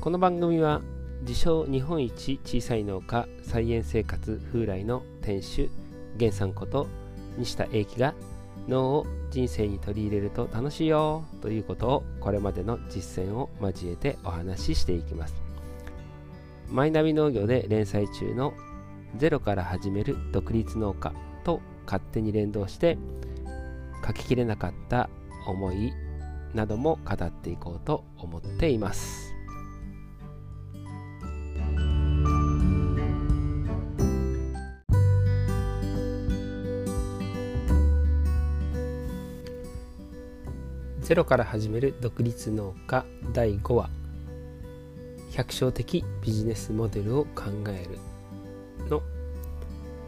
この番組は自称日本一小さい農家菜園生活風来の店主源さんこと西田英樹が脳を人生に取り入れると楽しいよということをこれまでの実践を交えてお話ししていきます。マイナビ農業で連載中のゼロから始める独立農家と勝手に連動して書ききれなかった思いなども語っていこうと思っています。ゼロから始める独立農家。第5話。百姓的ビジネスモデルを考えるの。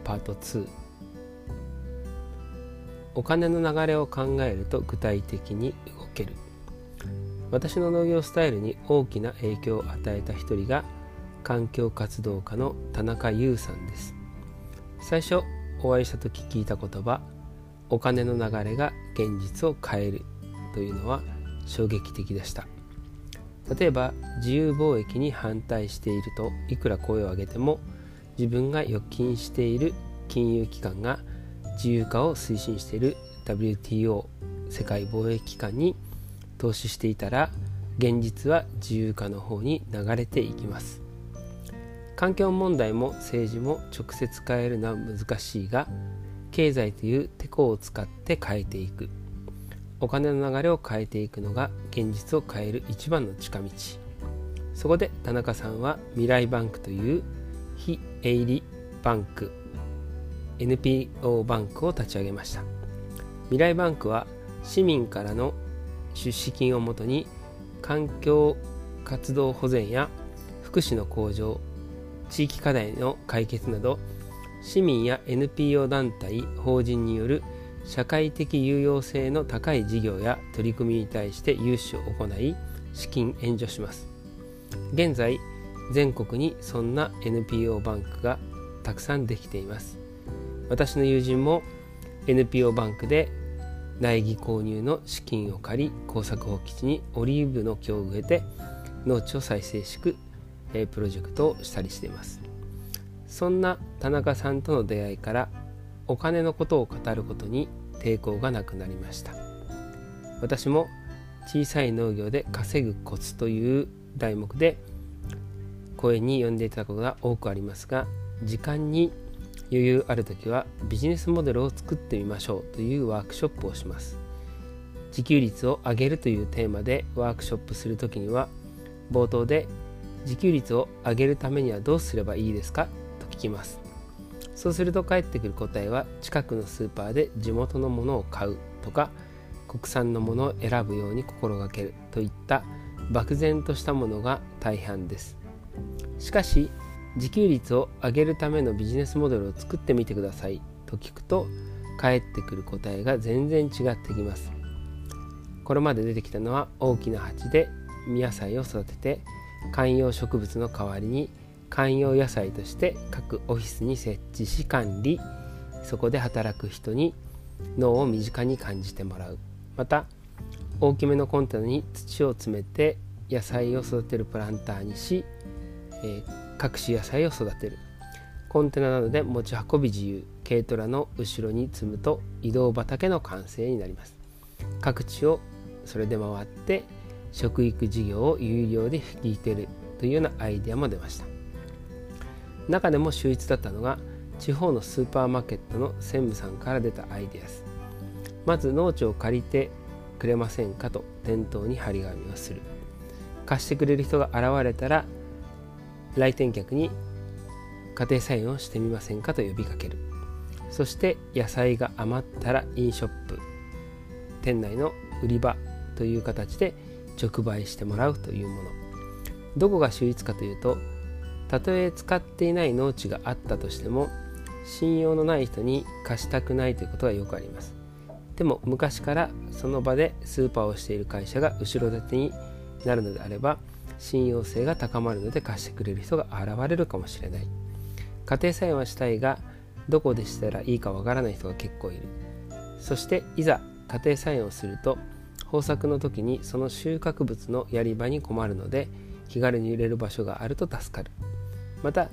パート2お金の流れを考えると具体的に動ける。私の農業スタイルに大きな影響を与えた一人が環境活動家の田中優さんです。最初お会いした時聞いた言葉お金の流れが現実を変える。というのは衝撃的でした。例えば自由貿易に反対しているといくら声を上げても自分が預金している金融機関が自由化を推進している WTO 世界貿易機関に投資していたら現実は自由化の方に流れていきます。環境問題も政治も直接変えるのは難しいが経済というテコを使って変えていく。お金の流れを変えていくのが現実を変える一番の近道。そこで田中さんは未来バンクという非営利バンク NPO バンクを立ち上げました。未来バンクは市民からの出資金をもとに環境活動保全や福祉の向上地域課題の解決など市民や NPO 団体法人による社会的有用性の高い事業や取り組みに対して融資を行い資金援助します。現在全国にそんな NPO バンクがたくさんできています。私の友人も NPO バンクで苗木購入の資金を借り耕作放棄地にオリーブの木を植えて農地を再生しくプロジェクトをしたりしています。そんな田中さんとの出会いからお金のことを語ることに抵抗がなくなりました。私も小さい農業で稼ぐコツという題目で声に読んでいただくことが多くありますが時間に余裕ある時はビジネスモデルを作ってみましょうというワークショップをします。自給率を上げるというテーマでワークショップする時には冒頭で自給率を上げるためにはどうすればいいですか？と聞きます。そうすると返ってくる答えは近くのスーパーで地元のものを買うとか国産のものを選ぶように心がけるといった漠然としたものが大半です。しかし自給率を上げるためのビジネスモデルを作ってみてくださいと聞くと返ってくる答えが全然違ってきます。これまで出てきたのは大きな鉢で実野菜を育てて観葉植物の代わりに観葉野菜として各オフィスに設置し管理。そこで働く人に脳を身近に感じてもらう。また大きめのコンテナに土を詰めて野菜を育てるプランターにし、えー、各種野菜を育てる。コンテナなどで持ち運び自由。軽トラの後ろに積むと移動畑の完成になります。各地をそれで回って食育事業を有料で引き受けるというようなアイデアも出ました。中でも秀逸だったのが地方のスーパーマーケットの専務さんから出たアイデアです。まず農地を借りてくれませんかと店頭に張り紙をする。貸してくれる人が現れたら来店客に家庭菜園をしてみませんかと呼びかける。そして野菜が余ったらインショップ。店内の売り場という形で直売してもらうというもの。どこが秀逸かというとたとえ使っていない農地があったとしても信用のない人に貸したくないということがよくあります。でも昔からその場でスーパーをしている会社が後ろ盾になるのであれば信用性が高まるので貸してくれる人が現れるかもしれない。家庭菜園はしたいがどこでしたらいいかわからない人が結構いる。そしていざ家庭菜園をすると豊作の時にその収穫物のやり場に困るので気軽に売れる場所があると助かる。また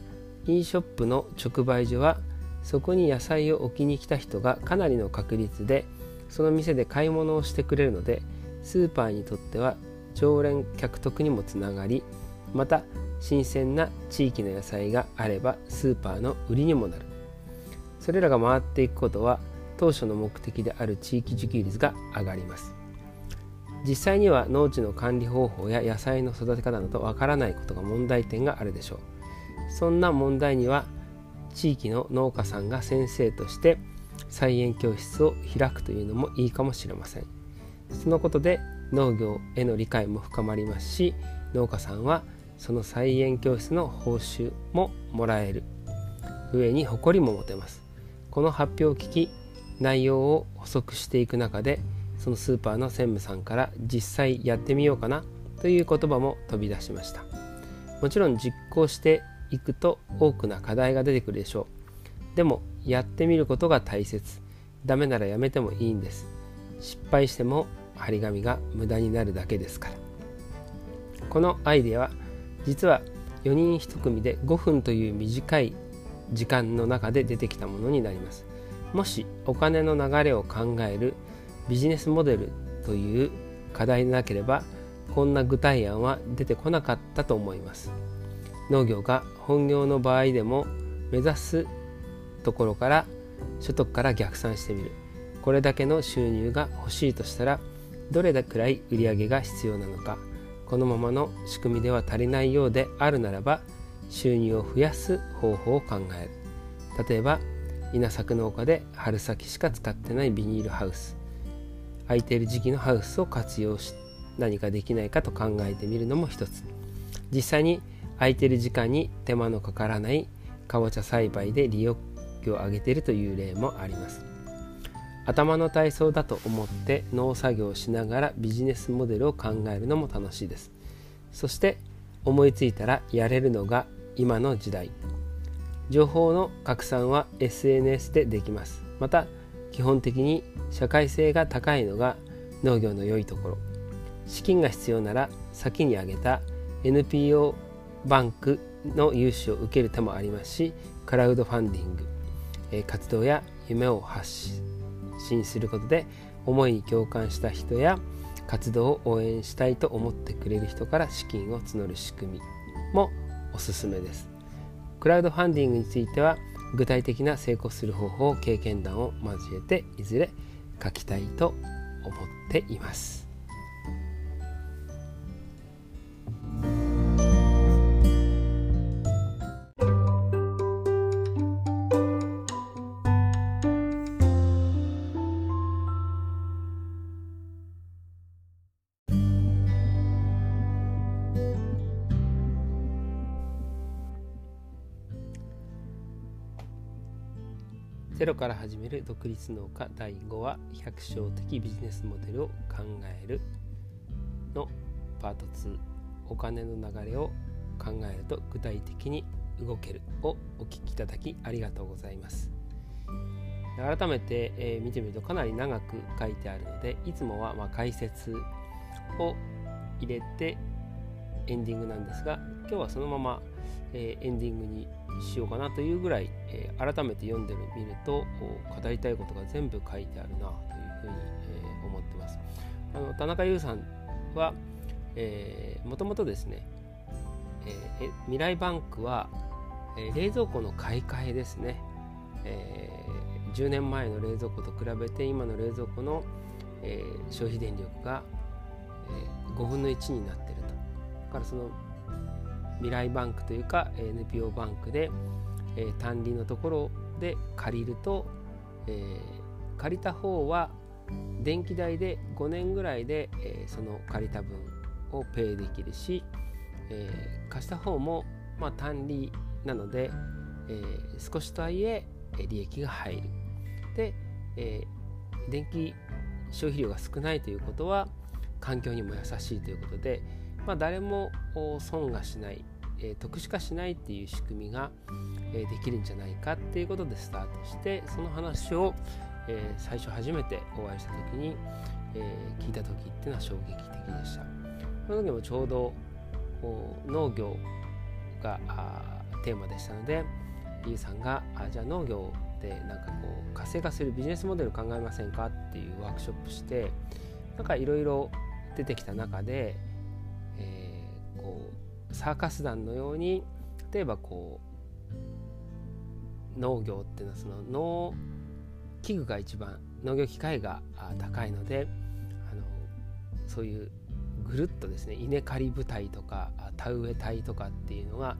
e ショップの直売所はそこに野菜を置きに来た人がかなりの確率でその店で買い物をしてくれるのでスーパーにとっては常連客得にもつながりまた新鮮な地域の野菜があればスーパーの売りにもなる。それらが回っていくことは当初の目的である地域自給率が上がります。実際には農地の管理方法や野菜の育て方などわからないことが問題点があるでしょう。そんな問題には地域の農家さんが先生として菜園教室を開くというのもいいかもしれませんそのことで農業への理解も深まりますし農家さんはその菜園教室の報酬ももらえる。上に誇りも持てます。この発表を聞き内容を補足していく中でそのスーパーの専務さんから実際やってみようかなという言葉も飛び出しました。もちろん実行していくと多くな課題が出てくるでしょう。でもやってみることが大切。ダメならやめてもいいんです。失敗しても張り紙が無駄になるだけですから。このアイデアは実は4人1組で5分という短い時間の中で出てきたものになります。もしお金の流れを考えるビジネスモデルという課題でなければこんな具体案は出てこなかったと思います。農業が本業の場合でも目指すところから所得から逆算してみる。これだけの収入が欲しいとしたらどれだくらい売り上げが必要なのか。このままの仕組みでは足りないようであるならば収入を増やす方法を考える。例えば稲作農家で春先しか使ってないビニールハウス。空いている時期のハウスを活用し何かできないかと考えてみるのも一つ。実際に空いている時間に手間のかからないかぼちゃ栽培で利用を上げているという例もあります。頭の体操だと思って農作業をしながらビジネスモデルを考えるのも楽しいです。そして思いついたらやれるのが今の時代。情報の拡散は SNS でできます。また基本的に社会性が高いのが農業の良いところ。資金が必要なら先に挙げた NPO バンクの融資を受ける手もありますしクラウドファンディング活動や夢を発信することで思いに共感した人や活動を応援したいと思ってくれる人から資金を募る仕組みもおすすめです。クラウドファンディングについては具体的な成功する方法経験談を交えていずれ書きたいと思っています。ゼロから始める独立農家。第5話百姓的ビジネスモデルを考えるのパート2お金の流れを考えると具体的に動けるをお聞きいただきありがとうございます。改めて、えー、見てみるとかなり長く書いてあるのでいつもはま解説を入れてエンディングなんですが今日はそのまま、えー、エンディングにしようかなというぐらい、えー、改めて読んでみると語りたいことが全部書いてあるなというふうに、えー、思ってます。あの田中優さんは、もともとですね、えー、未来バンクは、えー、冷蔵庫の買い替えですね、えー、10年前の冷蔵庫と比べて今の冷蔵庫の、えー、消費電力が、えー、5分の1になってると。だからその未来バンクというか NPO バンクで、えー、単利のところで借りると、えー、借りた方は電気代で5年ぐらいで、えー、その借りた分をペイできるし、えー、貸した方も、まあ、単利なので、えー、少しとはいえ利益が入る。で、えー、電気消費量が少ないということは環境にも優しいということで、まあ、誰も損がしないえー、特殊化しないっていう仕組みが、えー、できるんじゃないかっていうことでスタートしてその話を、えー、最初初めてお会いした時に、え聞いた時っていうのは衝撃的でした。その時もちょうど農業がテーマでしたのでゆうさんがあじゃあ農業でなんかこう活性化するビジネスモデル考えませんかっていうワークショップしてなんかいろいろ出てきた中で、サーカス団のように例えばこう農業っていうのはその農器具が一番農業機械が高いのであのそういうぐるっとですね稲刈り部隊とか田植え隊とかっていうのが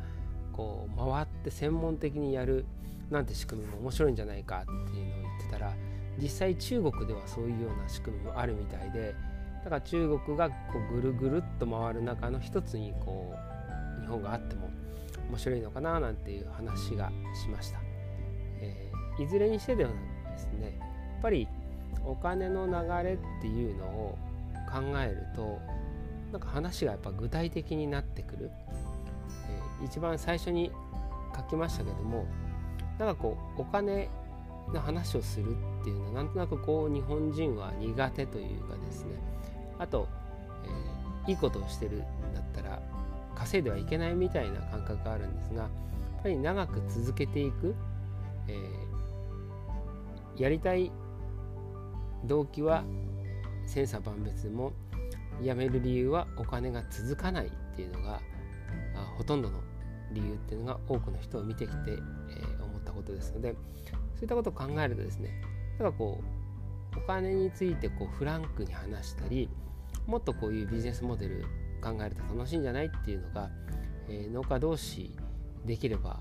こう回って専門的にやるなんて仕組みも面白いんじゃないかっていうのを言ってたら実際中国ではそういうような仕組みもあるみたいでだから中国がこうぐるぐるっと回る中の一つにこう本があっても面白いのかななんていう話がしました、えー、いずれにしてでもですねやっぱりお金の流れっていうのを考えるとなんか話がやっぱ具体的になってくる、えー、一番最初に書きましたけどもなんかこうお金の話をするっていうのはなんとなくこう日本人は苦手というかですね。あと、えー、いいことをしてるんだったら稼いではいけないみたいな感覚があるんですがやっぱり長く続けていく、えー、やりたい動機は千差万別でも辞める理由はお金が続かないっていうのがほとんどの理由っていうのが多くの人を見てきて、えー、思ったことですのでそういったことを考えるとですねだかこうお金についてこうフランクに話したりもっとこういうビジネスモデル考えると楽しいんじゃないっていうのが、えー、農家同士できれば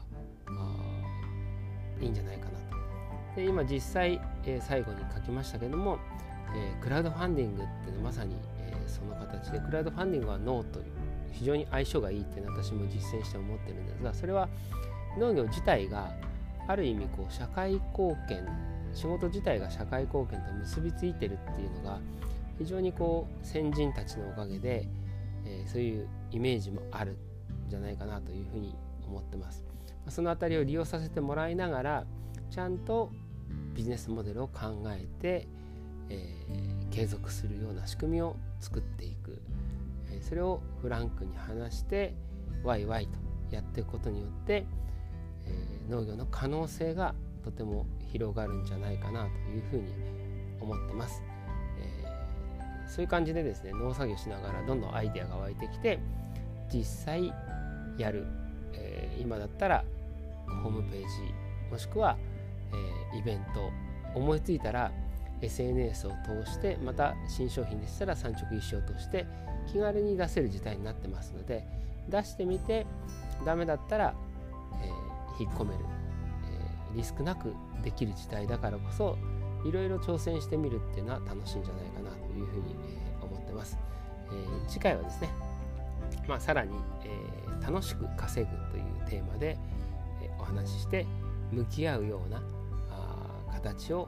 いいんじゃないかなと。で今実際、えー、最後に書きましたけども、えー、クラウドファンディングっていうのはまさに、えー、その形でクラウドファンディングはノーと非常に相性がいいっていうのは私も実践して思ってるんですがそれは農業自体がある意味こう社会貢献仕事自体が社会貢献と結びついてるっていうのが非常にこう先人たちのおかげで、えー、そういうイメージもあるんじゃないかなというふうに思ってます。その辺りを利用させてもらいながらちゃんとビジネスモデルを考えて、えー、継続するような仕組みを作っていく、え、それをフランクに話してワイワイとやっていくことによって、えー、農業の可能性がとても広がるんじゃないかなというふうに思ってます。そういう感じでですね農作業しながらどんどんアイデアが湧いてきて実際やる、えー、今だったらホームページもしくは、えー、イベント思いついたら SNS を通してまた新商品でしたら産直一生を通して気軽に出せる事態になってますので出してみてダメだったら、えー、引っ込めるえリスクなくできる時代だからこそいろいろ挑戦してみるっていうのは楽しいんじゃないかなというふうに、え思ってます、えー、次回はですね、まあ、さらに、えー、楽しく稼ぐというテーマで、えお話しして向き合うようなあ形を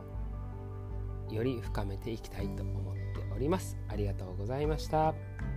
より深めていきたいと思っておりますありがとうございました。